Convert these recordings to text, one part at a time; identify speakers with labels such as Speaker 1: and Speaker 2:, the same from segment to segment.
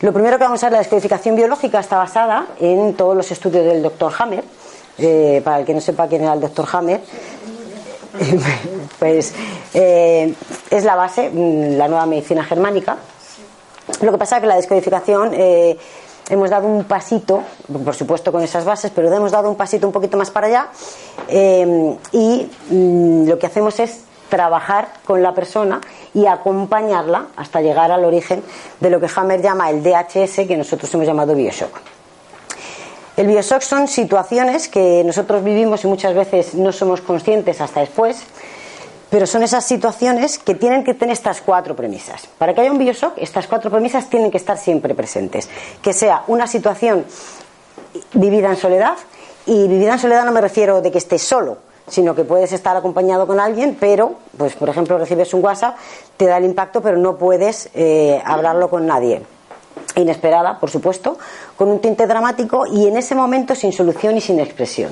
Speaker 1: Lo primero que vamos a ver, la descodificación biológica está basada en todos los estudios del doctor Hammer. Eh, para el que no sepa quién era el doctor Hammer, pues eh, es la base, mm, la nueva medicina germánica. Lo que pasa es que la descodificación eh, hemos dado un pasito, por supuesto con esas bases, pero hemos dado un pasito un poquito más para allá y mm, lo que hacemos es trabajar con la persona y acompañarla hasta llegar al origen de lo que Hammer llama el DHS, que nosotros hemos llamado Bioshock. El Bioshock son situaciones que nosotros vivimos y muchas veces no somos conscientes hasta después, pero son esas situaciones que tienen que tener estas cuatro premisas. Para que haya un Bioshock, estas cuatro premisas tienen que estar siempre presentes. Que sea una situación vivida en soledad, y vivida en soledad no me refiero de que estés solo, sino que puedes estar acompañado con alguien, pero, pues por ejemplo, recibes un WhatsApp, te da el impacto, pero no puedes eh, hablarlo con nadie. Inesperada, por supuesto, con un tinte dramático y en ese momento sin solución y sin expresión.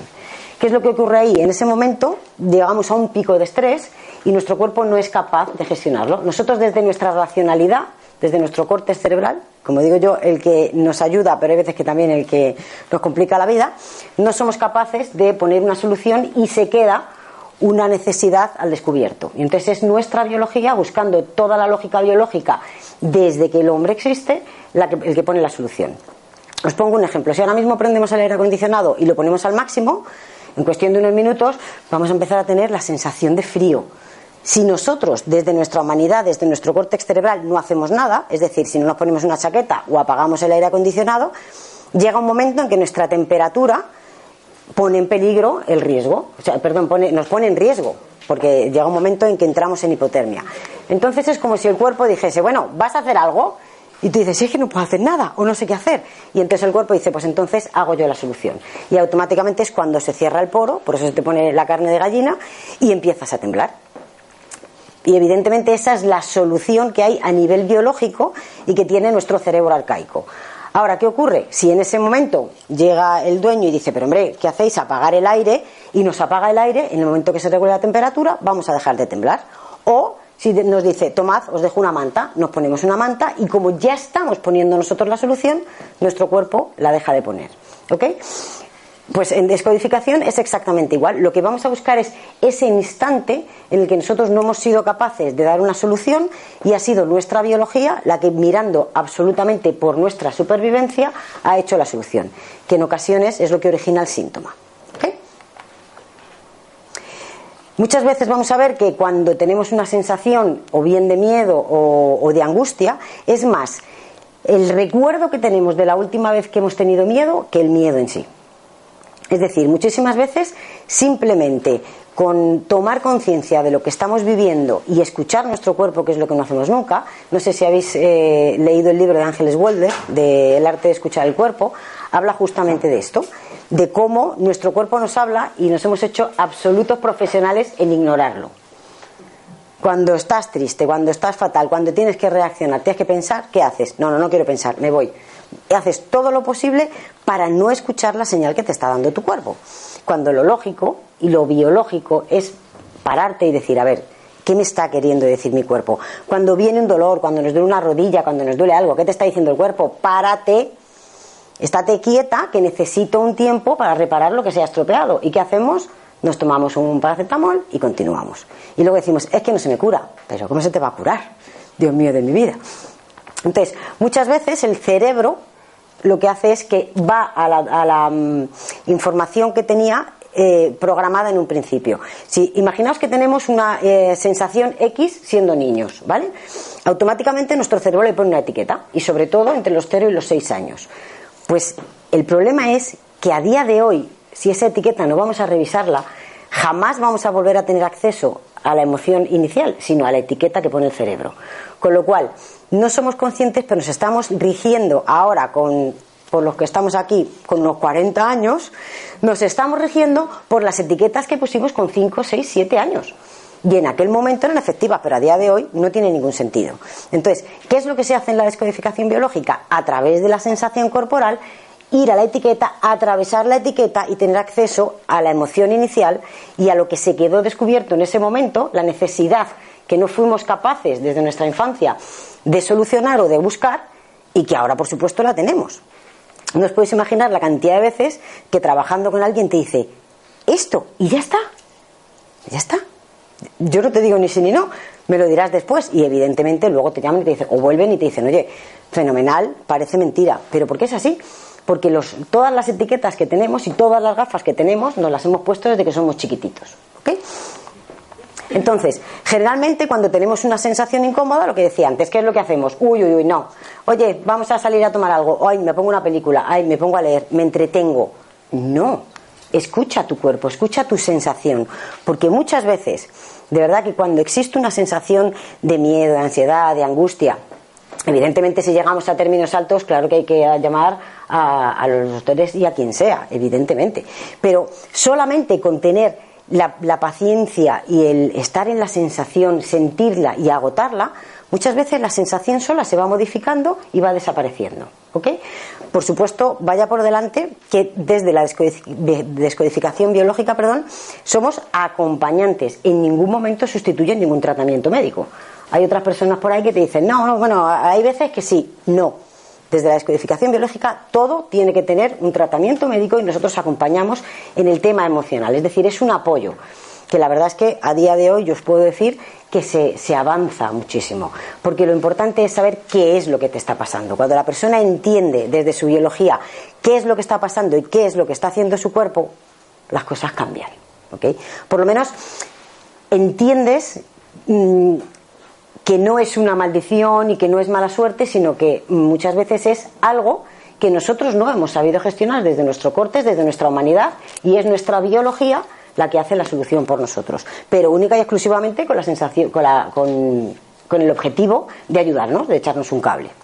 Speaker 1: ¿Qué es lo que ocurre ahí? En ese momento llegamos a un pico de estrés y nuestro cuerpo no es capaz de gestionarlo. Nosotros desde nuestra racionalidad, desde nuestro corte cerebral, como digo yo, el que nos ayuda, pero hay veces que también el que nos complica la vida, no somos capaces de poner una solución y se queda una necesidad al descubierto. Y entonces es nuestra biología, buscando toda la lógica biológica desde que el hombre existe, el que pone la solución. Os pongo un ejemplo. Si ahora mismo prendemos el aire acondicionado y lo ponemos al máximo, en cuestión de unos minutos vamos a empezar a tener la sensación de frío si nosotros, desde nuestra humanidad, desde nuestro córtex cerebral, no hacemos nada, es decir, si no nos ponemos una chaqueta o apagamos el aire acondicionado, llega un momento en que nuestra temperatura pone en peligro el riesgo, o sea, perdón, nos pone en riesgo, porque llega un momento en que entramos en hipotermia. Entonces es como si el cuerpo dijese, bueno, ¿vas a hacer algo? Y tú dices, es que no puedo hacer nada o no sé qué hacer. Y entonces el cuerpo dice, pues entonces hago yo la solución. Y automáticamente es cuando se cierra el poro, por eso se te pone la carne de gallina, y empiezas a temblar. Y evidentemente esa es la solución que hay a nivel biológico y que tiene nuestro cerebro arcaico. Ahora, ¿qué ocurre? Si en ese momento llega el dueño y dice, pero hombre, ¿qué hacéis? Apagar el aire y nos apaga el aire, en el momento que se regule la temperatura, vamos a dejar de temblar. O si nos dice, tomad, os dejo una manta, nos ponemos una manta y como ya estamos poniendo nosotros la solución, nuestro cuerpo la deja de poner. ¿Ok? Pues en descodificación es exactamente igual. Lo que vamos a buscar es ese instante en el que nosotros no hemos sido capaces de dar una solución y ha sido nuestra biología la que mirando absolutamente por nuestra supervivencia ha hecho la solución, que en ocasiones es lo que origina el síntoma. Muchas veces vamos a ver que cuando tenemos una sensación o bien de miedo o de angustia, es más el recuerdo que tenemos de la última vez que hemos tenido miedo que el miedo en sí. Es decir, muchísimas veces simplemente con tomar conciencia de lo que estamos viviendo y escuchar nuestro cuerpo, que es lo que no hacemos nunca. No sé si habéis eh, leído el libro de Ángeles Welder, de El arte de escuchar el cuerpo, habla justamente de esto, de cómo nuestro cuerpo nos habla y nos hemos hecho absolutos profesionales en ignorarlo. Cuando estás triste, cuando estás fatal, cuando tienes que reaccionar, tienes que pensar, ¿qué haces? No, no, no quiero pensar, me voy haces todo lo posible para no escuchar la señal que te está dando tu cuerpo. Cuando lo lógico y lo biológico es pararte y decir, a ver, ¿qué me está queriendo decir mi cuerpo? Cuando viene un dolor, cuando nos duele una rodilla, cuando nos duele algo, ¿qué te está diciendo el cuerpo? Párate, estate quieta, que necesito un tiempo para reparar lo que se ha estropeado. ¿Y qué hacemos? Nos tomamos un paracetamol y continuamos. Y luego decimos, es que no se me cura. Pero ¿cómo se te va a curar? Dios mío de mi vida. Entonces, muchas veces el cerebro lo que hace es que va a la, mm, información que tenía eh, programada en un principio. Si imaginaos que tenemos una eh, sensación X siendo niños, ¿vale? Automáticamente nuestro cerebro le pone una etiqueta y sobre todo entre los 0 y los 6 años. Pues el problema es que a día de hoy si esa etiqueta no vamos a revisarla, jamás vamos a volver a tener acceso a la emoción inicial, sino a la etiqueta que pone el cerebro. Con lo cual, no somos conscientes, pero nos estamos rigiendo ahora con por los que estamos aquí con unos 40 años, nos estamos rigiendo por las etiquetas que pusimos con 5, 6, 7 años. Y en aquel momento eran efectivas, pero a día de hoy no tiene ningún sentido. Entonces, ¿qué es lo que se hace en la descodificación biológica? A través de la sensación corporal, ir a la etiqueta, atravesar la etiqueta y tener acceso a la emoción inicial y a lo que se quedó descubierto en ese momento, la necesidad que no fuimos capaces desde nuestra infancia de solucionar o de buscar y que ahora, por supuesto, la tenemos. No os podéis imaginar la cantidad de veces que trabajando con alguien te dice esto y ya está. Ya está. Yo no te digo ni sí ni no, me lo dirás después y evidentemente luego te llaman y te dicen, o vuelven y te dicen, oye, fenomenal, parece mentira. ¿Pero por qué es así? Porque los, todas las etiquetas que tenemos y todas las gafas que tenemos nos las hemos puesto desde que somos chiquititos. ¿Ok? Entonces, generalmente cuando tenemos una sensación incómoda, lo que decía antes, ¿qué es lo que hacemos? Uy, uy, uy, no. Oye, vamos a salir a tomar algo. Ay, me pongo una película. Ay, me pongo a leer. Me entretengo. No. Escucha tu cuerpo, escucha tu sensación. Porque muchas veces, de verdad que cuando existe una sensación de miedo, de ansiedad, de angustia, Evidentemente, si llegamos a términos altos, claro que hay que llamar a, los doctores y a quien sea, evidentemente. Pero solamente con tener la, paciencia y el estar en la sensación, sentirla y agotarla, muchas veces la sensación sola se va modificando y va desapareciendo. ¿ok? Por supuesto, vaya por delante que desde la descodificación biológica, perdón, somos acompañantes. En ningún momento sustituyen ningún tratamiento médico. Hay otras personas por ahí que te dicen, no, no, bueno, hay veces que sí, no. Desde la descodificación biológica todo tiene que tener un tratamiento médico y nosotros acompañamos en el tema emocional. Es decir, es un apoyo que la verdad es que a día de hoy yo os puedo decir que se, se, avanza muchísimo, porque lo importante es saber qué es lo que te está pasando. Cuando la persona entiende desde su biología qué es lo que está pasando y qué es lo que está haciendo su cuerpo, las cosas cambian. ¿okay? Por lo menos entiendes mmm, que no es una maldición y que no es mala suerte, sino que muchas veces es algo que nosotros no hemos sabido gestionar desde nuestro corte, desde nuestra humanidad, y es nuestra biología la que hace la solución por nosotros, pero única y exclusivamente con la sensación, con, la, con el objetivo de ayudarnos, de echarnos un cable.